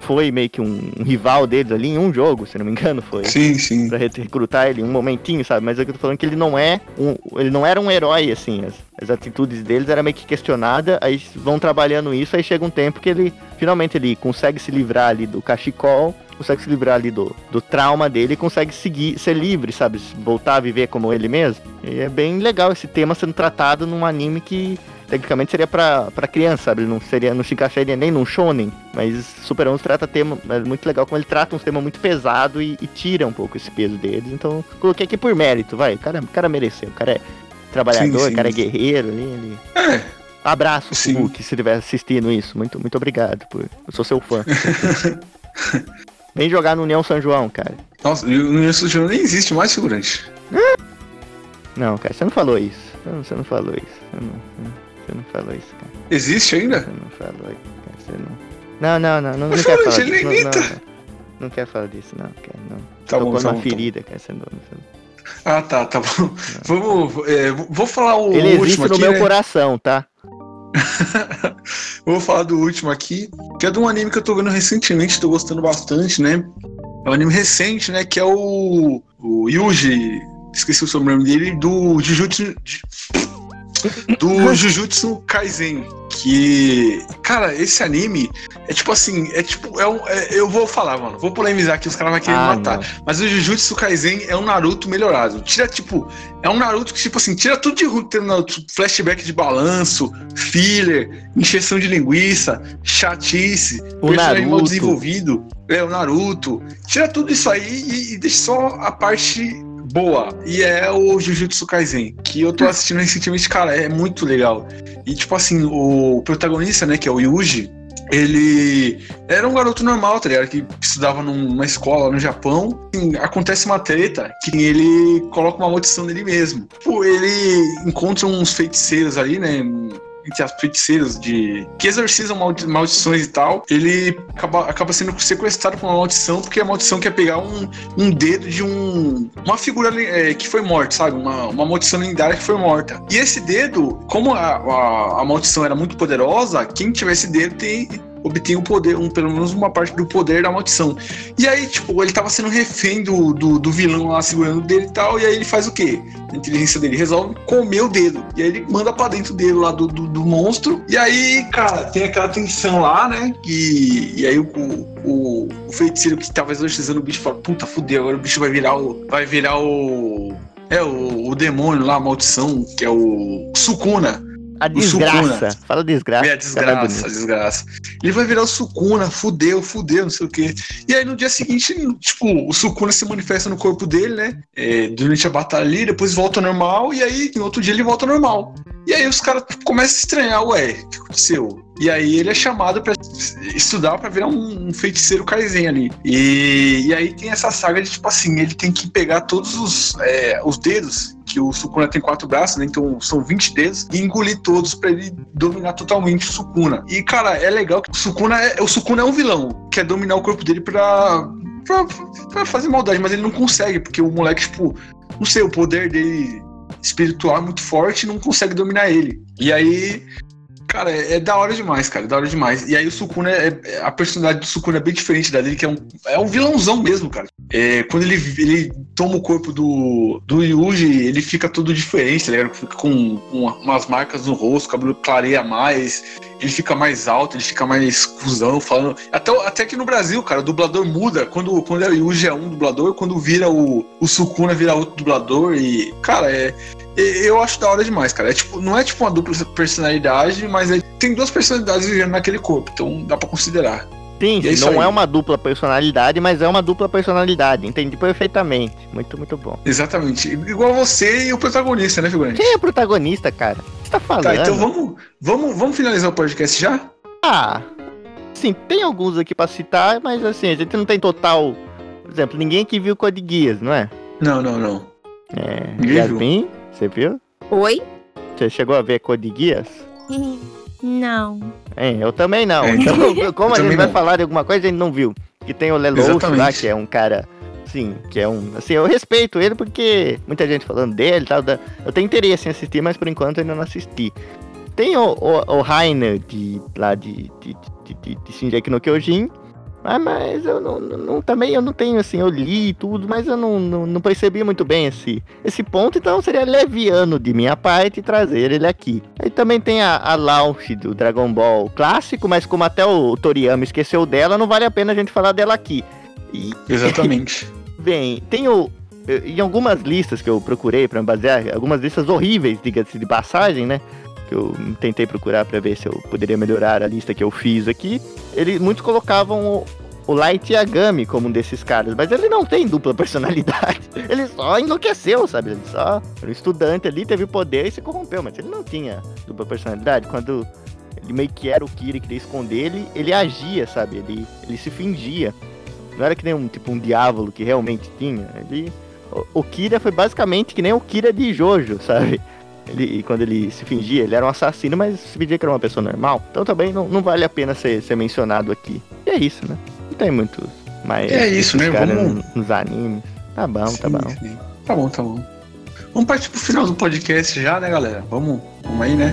foi meio que um, um rival deles ali em um jogo, se não me engano, foi. Sim, sim. Pra re- recrutar ele um momentinho, sabe? Mas é que eu tô falando que ele não é um, ele não era um herói assim, as- as atitudes deles era meio que questionada, aí vão trabalhando isso, aí chega um tempo que ele finalmente ele consegue se livrar ali do cachecol, consegue se livrar ali do, do trauma dele consegue seguir, ser livre, sabe? Voltar a viver como ele mesmo. E é bem legal esse tema sendo tratado num anime que tecnicamente seria pra, criança, sabe? Não seria, não se encaixaria nem num shonen, mas Super 11 trata tema, é muito legal como ele trata um tema muito pesado e, e tira um pouco esse peso deles. Então, coloquei aqui por mérito, vai. O cara, o cara mereceu, o cara é trabalhador, Sim, sim. cara guerreiro, ele, ele... É, Abraço, Sim. Hulk, se estiver assistindo isso. Muito, muito obrigado. Por... Eu sou seu fã. *laughs* Vem jogar no União São João, cara. nossa, o União São João nem existe mais, figurante. Não, cara, você não falou isso. Você não, você não falou isso. Você não, você não falou isso, cara. Existe ainda? Você não falou isso, cara. Você não. Não, não, não, não, não quer fala, falar disso. Não, imita. não, não. Não quer falar disso, não, cara. Não. Tá bom, Tocou tá numa bom, tá bom. ferida, cara. Você não, você- Ah, tá, tá bom. Vamos. é, vou falar o Ele existe último no aqui. meu né? coração, tá? *laughs* Vou falar do último aqui, que é de um anime que eu tô vendo recentemente, tô gostando bastante, né? É um anime recente, né? Que é o, o Yuji, esqueci o sobrenome dele, do Jujutsu. Do *laughs* Jujutsu Kaisen. Que. Cara, esse anime é tipo assim, é tipo. É um, é- eu vou falar, mano. Vou polemizar aqui, os caras vão querer Ah, me matar. Mas o Jujutsu Kaisen é um Naruto melhorado. Tira, tipo, é um Naruto que, tipo assim, tira tudo de ruim Naruto. Flashback de balanço, filler, encheção de linguiça, chatice, O personagem mal Naruto. desenvolvido. É, o Naruto. Tira tudo isso aí e, e deixa só a parte boa. E é o Jujutsu Kaisen, que eu tô assistindo *laughs* recentemente, cara, é muito legal. E, tipo assim, o protagonista, né, que é o Yuji, ele era um garoto normal, tá ligado? Que estudava numa escola no Japão. Acontece uma treta que ele coloca uma maldição nele mesmo. Tipo, ele encontra uns feiticeiros ali, né? Entre as feiticeiras de. que exorcizam maldi- maldições e tal. Ele acaba, acaba sendo sequestrado por uma maldição, porque a maldição quer pegar um, um dedo de um. uma figura é, que foi morta, sabe? Uma, uma maldição lendária que foi morta. E esse dedo, como a, a, a maldição era muito poderosa, quem tiver esse dedo tem obtém o poder, um, pelo menos uma parte do poder da maldição. E aí, tipo, ele tava sendo refém do, do, do vilão lá segurando dele e tal, e aí ele faz o quê? A inteligência dele resolve comer o dedo. E aí ele manda pra dentro dele lá do, do, do monstro. E aí, cara, tem aquela tensão lá, né? E, e aí o, o, o feiticeiro que tava exorcizando o bicho fala, puta, fudeu, agora o bicho vai virar o. Vai virar o. É, o, o demônio lá, a maldição, que é o Sukuna. A desgraça. Fala desgraça. É mais desgraça, desgraça. Ele vai virar o Sukuna, fudeu, fudeu, não sei o quê. E aí no dia seguinte, tipo, o Sukuna se manifesta no corpo dele, né? É, durante a batalha ali, depois volta ao normal, e aí no outro dia ele volta normal. E aí os caras começam a estranhar, ué, o que aconteceu? E aí ele é chamado pra estudar pra virar um, um feiticeiro Kaizen ali. E, e aí tem essa saga de, tipo assim, ele tem que pegar todos os, é, os dedos, que o Sukuna tem quatro braços, né? Então são 20 dedos, e engolir todos pra ele dominar totalmente o Sukuna. E, cara, é legal que o Sukuna é, o Sukuna é um vilão, quer dominar o corpo dele pra, pra, pra fazer maldade, mas ele não consegue, porque o moleque, tipo, não sei, o poder dele espiritual é muito forte e não consegue dominar ele. E aí, cara, é, é da hora demais, cara, é da hora demais. E aí o Sukuna, é, é- a personalidade do Sukuna é bem diferente da dele, que é um, é um vilãozão mesmo, cara. É, quando ele, ele toma o corpo do, do Yuji, ele fica todo diferente, tá ligado? Fica com, com umas marcas no rosto, o cabelo clareia mais, ele fica mais alto, ele fica mais cuzão, falando. Até, até que no Brasil, cara, o dublador muda. Quando, quando é o Yuji é um dublador, quando vira o, o Sukuna vira outro dublador. E, cara, é. Eu acho da hora demais, cara. É tipo, não é tipo uma dupla personalidade, mas é- tem duas personalidades vivendo naquele corpo, então dá pra considerar. Sim, é não aí. é uma dupla personalidade, mas é uma dupla personalidade. Entendi perfeitamente. Muito, muito bom. Exatamente. Igual você e o protagonista, né, figurante? Quem é o protagonista, cara? O que você tá falando? Tá, então vamos, vamos, vamos finalizar o podcast já? Ah, sim, tem alguns aqui pra citar, mas assim, a gente não tem total. Por exemplo, ninguém aqui viu Code Guias, não é? Não, não, não. É. Yasmin, você viu? Oi? Você chegou a ver Code Guias? Não. É, eu também não. É, Então, *laughs* como eu a gente vai não. falar de alguma coisa, a gente não viu. Que tem o Lelouch lá, que é um cara. Sim, que é um. Assim, eu respeito ele porque muita gente falando dele e tal. da- eu tenho interesse em assistir, mas por enquanto ainda não assisti. Tem o, o, o Rainer de, lá de, de, de, de, de Shingeki no Kyojin. Ah, mas eu não, não- também eu não tenho assim, eu li tudo, mas eu não, não, não percebi muito bem esse, esse ponto, então seria leviano de minha parte trazer ele aqui. Aí também tem a, a launch do Dragon Ball clássico, mas como até o Toriyama esqueceu dela, não vale a pena a gente falar dela aqui. E, *laughs* Exatamente. Bem, tem o. eh, Em algumas listas que eu procurei pra me basear, algumas listas horríveis, diga-se de passagem, né? Que eu tentei procurar pra ver se eu poderia melhorar a lista que eu fiz aqui. Ele, muitos colocavam o, o Light Yagami como um desses caras, mas ele não tem dupla *laughs* personalidade. Ele só enlouqueceu, sabe? Ele só era um estudante ali, teve poder e se corrompeu, mas ele não tinha dupla personalidade. Quando ele meio que era o Kira e queria esconder ele, ele agia, sabe? Ele, ele se fingia. Não era que nem um tipo um diabo que realmente tinha. Ele, o, o Kira foi basicamente que nem o Kira de Jojo, sabe? Ele, quando ele se fingia, ele era um assassino, mas se fingia que era uma pessoa normal. Então também não, não vale a pena ser, ser mencionado aqui. E é isso, né? Não tem muitos mais. É isso, né? Vamos- Nos animes. Tá bom, tá Sim, bom. sim. Tá bom, tá bom. Vamos partir pro final do podcast já, né, galera? Vamos, vamos aí, né?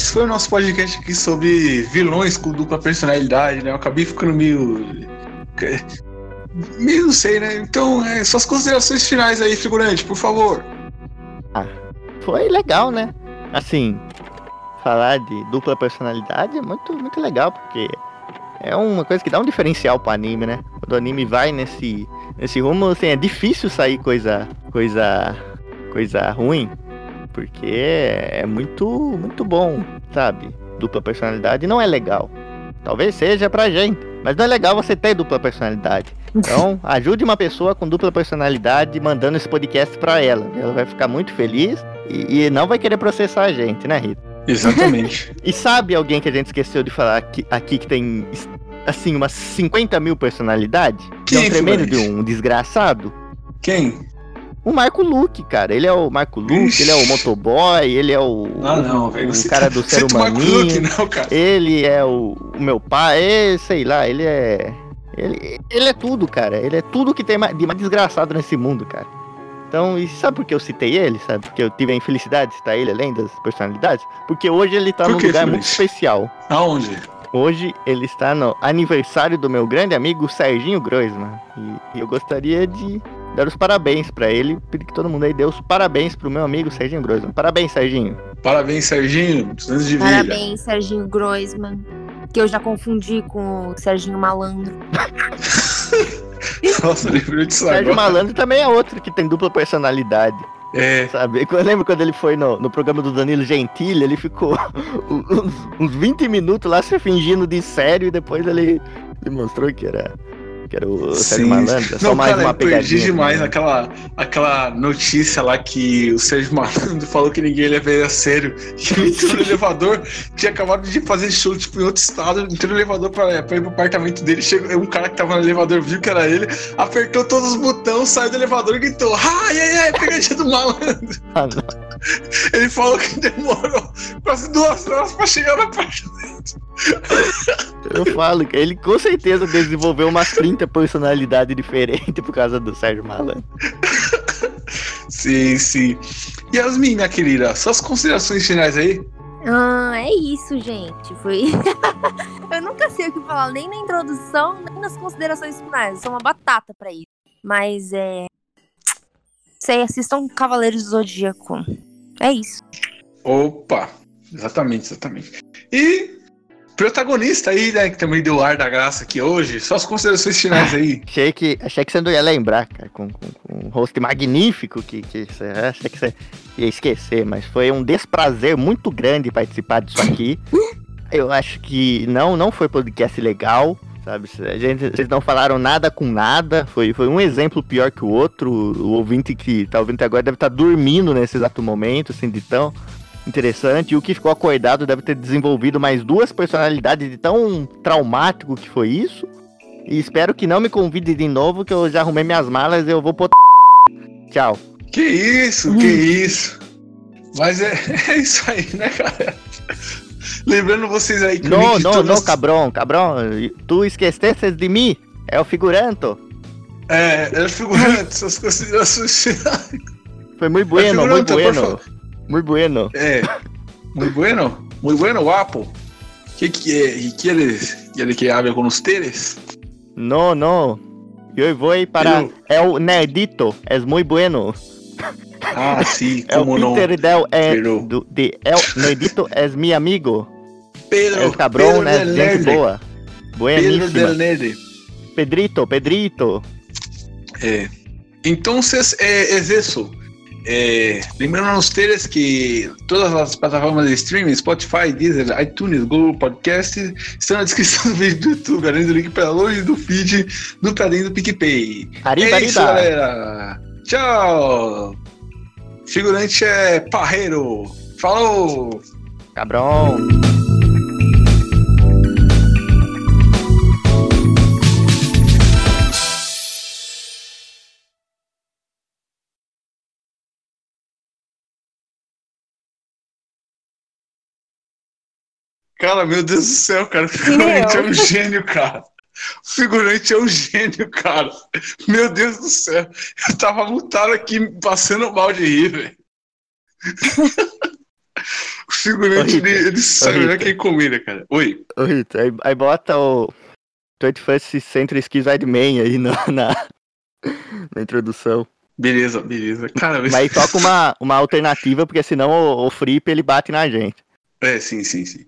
Esse foi o nosso podcast aqui sobre vilões com dupla personalidade, né? Eu acabei ficando meio. meio não sei, né? Então, é, suas considerações finais aí, figurante, por favor. Foi legal, né? Assim, falar de dupla personalidade é muito, muito legal, porque é uma coisa que dá um diferencial pro anime, né? Quando o anime vai nesse, nesse rumo, assim, é difícil sair coisa, coisa, coisa ruim, porque é muito, muito bom, sabe? Dupla personalidade não é legal. Talvez seja pra gente, mas não é legal você ter dupla personalidade. Então, *laughs* ajude uma pessoa com dupla personalidade mandando esse podcast pra ela. Ela vai ficar muito feliz e, e não vai querer processar a gente, né, Rita? Exatamente. *laughs* E sabe alguém que a gente esqueceu de falar aqui, aqui que tem, assim, umas 50 mil personalidades? Que é um tremendo de um desgraçado? Quem? O Marco Luke, cara. Ele é o Marco Luke, Ixi. ele é o motoboy, ele é o, Ah, não, velho. o cara tá- do *laughs* ser não, cara. Ele é o, o meu pai, é, sei lá, ele é. Ele, ele é tudo, cara. Ele é tudo que tem de mais desgraçado nesse mundo, cara. Então, e sabe por que eu citei ele? Sabe? Porque eu tive a infelicidade de citar ele além das personalidades? Porque hoje ele tá Por num que, lugar muito especial. Aonde? Hoje ele está no aniversário do meu grande amigo Serginho Groisman. E eu gostaria de dar os parabéns pra ele. Pedir que todo mundo aí dê os parabéns pro meu amigo Serginho Groisman. Parabéns, Serginho. Parabéns, Serginho. 200 de vida. Parabéns, Serginho Groisman. Que eu já confundi com o Serginho Malandro. *laughs* Nossa, disso Sérgio agora. Malandro também é outro que tem dupla personalidade. É, Sabe? *laughs* Eu lembro quando ele foi no, no programa do Danilo Gentili, ele ficou *laughs* uns, uns 20 minutos lá se fingindo de sério e depois ele, ele mostrou que era, que era o Sérgio. Malandro. É só Não, mais cara, uma eu perdi pegadinha. demais também. aquela, aquela notícia lá que o Sérgio Malandro *laughs* falou que ninguém ele a sério. Que ele *laughs* entrou no elevador, tinha acabado de fazer show, tipo, em outro estado, entrou no elevador pra, pra ir pro apartamento dele, chegou um cara que tava no elevador, viu que era ele, apertou todos os botões, saiu do elevador e gritou, ai, ai, ai, pegadinha do malandro. *laughs* Ah. Ele falou que demorou quase duas horas pra chegar no apartamento. Eu falo ele com certeza desenvolveu umas 30 personalidades diferentes por causa do Sérgio Malandro. *laughs* Sim, sim. Yasmin, minha querida, suas considerações finais aí? Ah, é isso, gente. Foi. *laughs* eu nunca sei o que falar, nem na introdução, nem nas considerações finais. Eu sou uma batata pra isso. Mas é. Sei, assistam Cavaleiros do Zodíaco. É isso. Opa, exatamente, exatamente. E protagonista aí, né, que também deu ar da graça aqui hoje, suas considerações finais aí. *laughs* Achei que, achei que você não ia lembrar, cara, com, com- com um host magnífico que, que você, achei que você ia esquecer, mas foi um desprazer muito grande participar disso aqui. Eu acho que não, não foi podcast legal, sabe? A gente, vocês não falaram nada com nada, foi, foi um exemplo pior que o outro. O ouvinte que tá ouvindo agora deve estar dormindo nesse exato momento, assim, de tão interessante. E o que ficou acordado deve ter desenvolvido mais duas personalidades de tão traumático que foi isso. E espero que não me convide de novo, que eu já arrumei minhas malas e eu vou pro. *laughs* Tchau. Que isso, que isso. Mas é, *laughs* é isso aí, né, cara? Lembrando vocês aí que o Não, não, todas- não, cabrão, cabrão. Tu esqueceste de mim. É o figuranto. É, é figurante, suas considerações finais. Foi muito bueno, figurante, muito por bueno. Muito bueno. É, muito bueno, muito bueno, guapo. Que que é? E que eles, ele que habla com ustedes? No, no. Yo voy para Eu- el nerdito. Es muy bueno. Ah, sim, *laughs* El como não. Peter del eh, Pero- do- de El Nerdito es mi amigo. Pedro, El cabrón Pedro es del gente Nerd. boa. Pedro Buenísima. del Nerd. Pedrito, Pedrito. É. Então, é, é isso. É, lembrando a vocês que todas as plataformas de streaming, Spotify, Deezer, iTunes, Google Podcast, estão na descrição do vídeo do YouTube, além do link para longe do feed do Padrinho do PicPay. Arriba, é isso, arriba. galera. Tchau. Figurante é Parreiro. Falou. Cabrão. Cara, meu Deus do céu, cara. O figurante é um gênio, cara. O figurante é um gênio, cara. Meu Deus do céu. Eu tava mutado aqui, passando mal de rir, velho. O *laughs* figurante, Ô, Rita. ele, ele sabe melhor quem comida, cara. Oi. Ô, Rita, aí, aí bota o 21st Century Skizide Man aí na, *laughs* na, na introdução. Beleza, beleza. Cara, Mas aí toca uma, uma alternativa, porque senão o, o Flip ele bate na gente. É, sim, sim, sim.